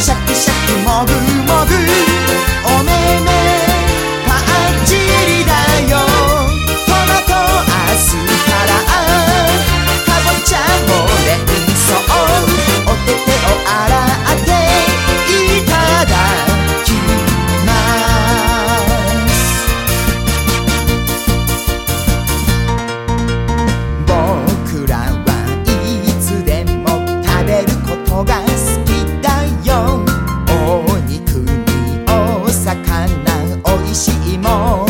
샤키샤키 먹은 しいも